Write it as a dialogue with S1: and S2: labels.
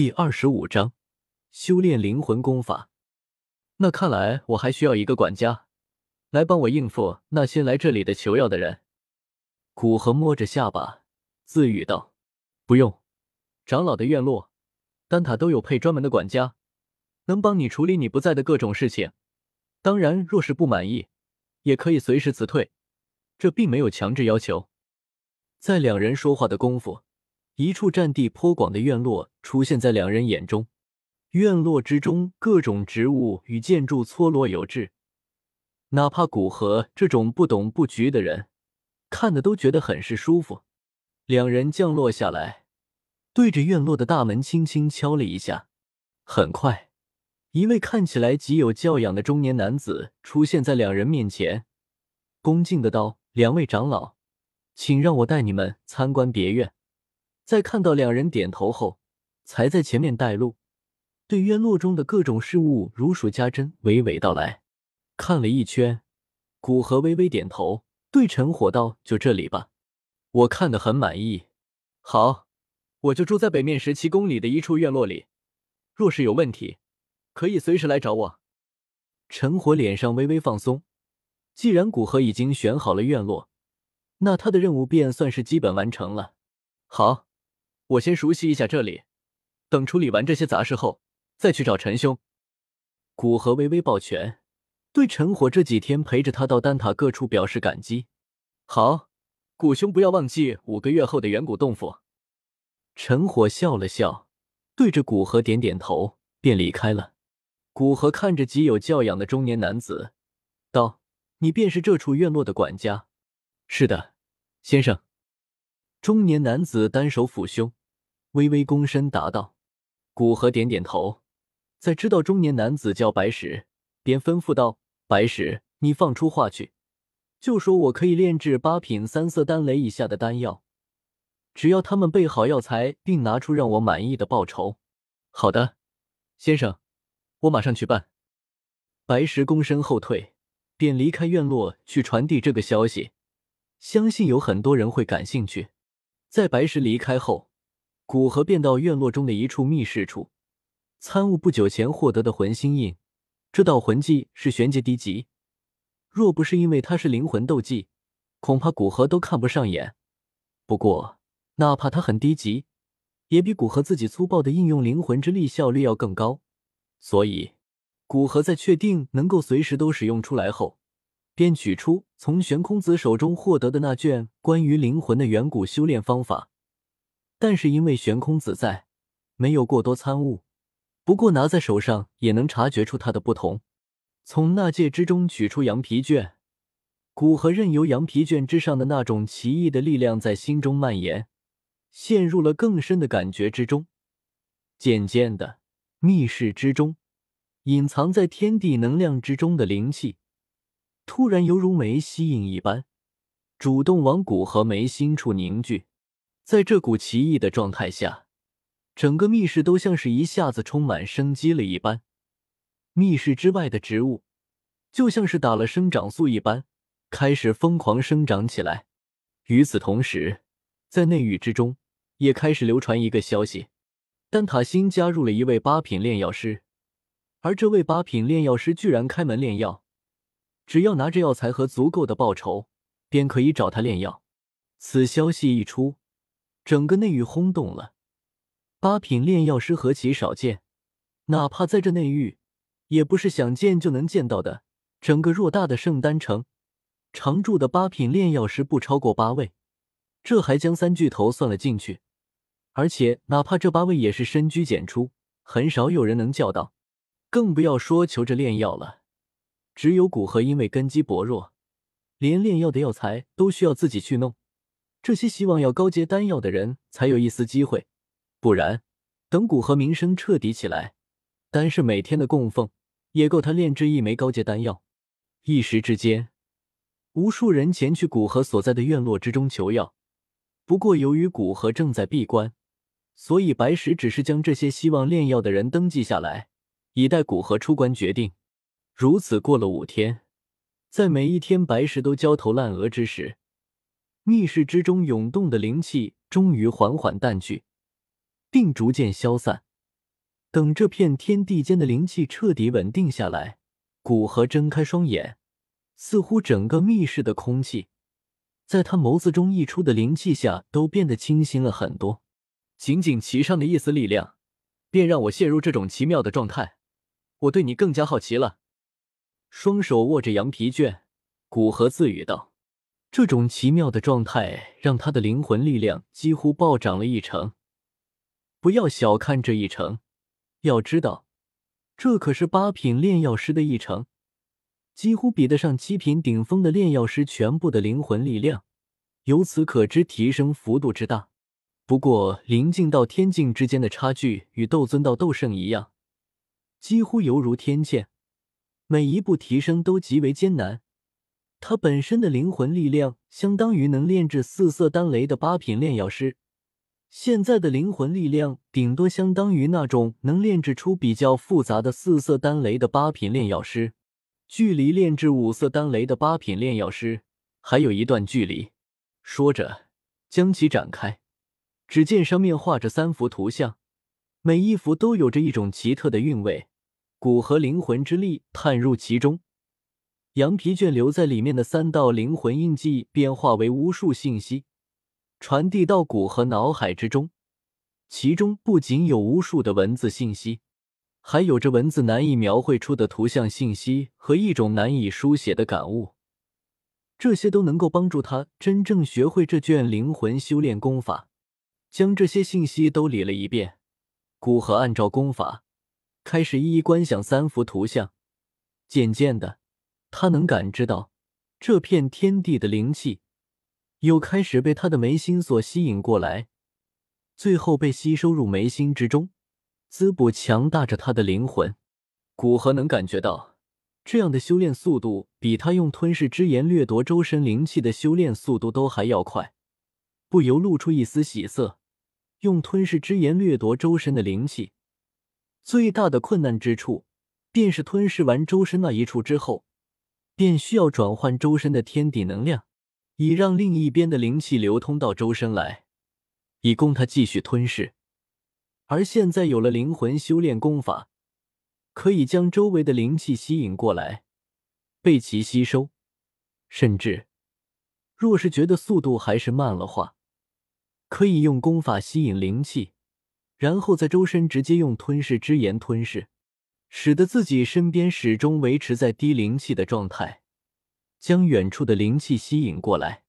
S1: 第二十五章，修炼灵魂功法。那看来我还需要一个管家，来帮我应付那些来这里的求药的人。古河摸着下巴，自语道：“不用，长老的院落、丹塔都有配专门的管家，能帮你处理你不在的各种事情。当然，若是不满意，也可以随时辞退，这并没有强制要求。”在两人说话的功夫。一处占地颇广的院落出现在两人眼中，院落之中各种植物与建筑错落有致，哪怕古河这种不懂布局的人，看的都觉得很是舒服。两人降落下来，对着院落的大门轻轻敲了一下。很快，一位看起来极有教养的中年男子出现在两人面前，恭敬的道：“两位长老，请让我带你们参观别院。”在看到两人点头后，才在前面带路，对院落中的各种事物如数家珍，娓娓道来。看了一圈，古河微微点头，对陈火道：“就这里吧，我看得很满意。好，我就住在北面十七公里的一处院落里，若是有问题，可以随时来找我。”陈火脸上微微放松，既然古河已经选好了院落，那他的任务便算是基本完成了。好。我先熟悉一下这里，等处理完这些杂事后，再去找陈兄。古河微微抱拳，对陈火这几天陪着他到丹塔各处表示感激。好，古兄不要忘记五个月后的远古洞府。陈火笑了笑，对着古河点点头，便离开了。古河看着极有教养的中年男子，道：“你便是这处院落的管家？”“是的，先生。”中年男子单手抚胸。微微躬身答道：“古河点点头，在知道中年男子叫白石，便吩咐道：‘白石，你放出话去，就说我可以炼制八品三色丹雷以下的丹药，只要他们备好药材，并拿出让我满意的报酬。’好的，先生，我马上去办。”白石躬身后退，便离开院落去传递这个消息。相信有很多人会感兴趣。在白石离开后。古河便到院落中的一处密室处，参悟不久前获得的魂心印。这道魂技是玄阶低级，若不是因为它是灵魂斗技，恐怕古河都看不上眼。不过，哪怕它很低级，也比古河自己粗暴的应用灵魂之力效率要更高。所以，古河在确定能够随时都使用出来后，便取出从玄空子手中获得的那卷关于灵魂的远古修炼方法。但是因为悬空子在，没有过多参悟。不过拿在手上也能察觉出它的不同。从纳戒之中取出羊皮卷，古河任由羊皮卷之上的那种奇异的力量在心中蔓延，陷入了更深的感觉之中。渐渐的，密室之中，隐藏在天地能量之中的灵气，突然犹如眉吸引一般，主动往古河眉心处凝聚。在这股奇异的状态下，整个密室都像是一下子充满生机了一般。密室之外的植物就像是打了生长素一般，开始疯狂生长起来。与此同时，在内域之中也开始流传一个消息：丹塔新加入了一位八品炼药师，而这位八品炼药师居然开门炼药，只要拿着药材和足够的报酬，便可以找他炼药。此消息一出。整个内域轰动了，八品炼药师何其少见，哪怕在这内域，也不是想见就能见到的。整个偌大的圣丹城，常驻的八品炼药师不超过八位，这还将三巨头算了进去。而且，哪怕这八位也是深居简出，很少有人能叫到，更不要说求着炼药了。只有古河因为根基薄弱，连炼药的药材都需要自己去弄。这些希望要高阶丹药的人才有一丝机会，不然，等古河名声彻底起来，单是每天的供奉也够他炼制一枚高阶丹药。一时之间，无数人前去古河所在的院落之中求药。不过，由于古河正在闭关，所以白石只是将这些希望炼药的人登记下来，以待古河出关决定。如此过了五天，在每一天白石都焦头烂额之时。密室之中涌动的灵气终于缓缓淡去，并逐渐消散，等这片天地间的灵气彻底稳定下来，古河睁开双眼，似乎整个密室的空气，在他眸子中溢出的灵气下都变得清新了很多。仅仅其上的一丝力量，便让我陷入这种奇妙的状态。我对你更加好奇了。双手握着羊皮卷，古河自语道：“这种奇妙的状态让他的灵魂力量几乎暴涨了一成。不要小看这一成，要知道，这可是八品炼药师的一成，几乎比得上七品顶峰的炼药师全部的灵魂力量。由此可知，提升幅度之大。不过，灵境到天境之间的差距与斗尊到斗圣一样，几乎犹如天堑。”每一步提升都极为艰难，他本身的灵魂力量相当于能炼制四色丹雷的八品炼药师，现在的灵魂力量顶多相当于那种能炼制出比较复杂的四色丹雷的八品炼药师，距离炼制五色丹雷的八品炼药师还有一段距离。说着，将其展开，只见上面画着三幅图像，每一幅都有着一种奇特的韵味。骨和灵魂之力探入其中，羊皮卷留在里面的三道灵魂印记变化为无数信息，传递到骨和脑海之中。其中不仅有无数的文字信息，还有着文字难以描绘出的图像信息和一种难以书写的感悟。这些都能够帮助他真正学会这卷灵魂修炼功法。将这些信息都理了一遍，古和按照功法。开始一一观想三幅图像，渐渐的，他能感知到这片天地的灵气又开始被他的眉心所吸引过来，最后被吸收入眉心之中，滋补强大着他的灵魂。古河能感觉到，这样的修炼速度比他用吞噬之炎掠夺周身灵气的修炼速度都还要快，不由露出一丝喜色。用吞噬之炎掠夺周身的灵气。最大的困难之处，便是吞噬完周身那一处之后，便需要转换周身的天地能量，以让另一边的灵气流通到周身来，以供他继续吞噬。而现在有了灵魂修炼功法，可以将周围的灵气吸引过来，被其吸收。甚至，若是觉得速度还是慢了话，可以用功法吸引灵气。然后在周身直接用吞噬之炎吞噬，使得自己身边始终维持在低灵气的状态，将远处的灵气吸引过来。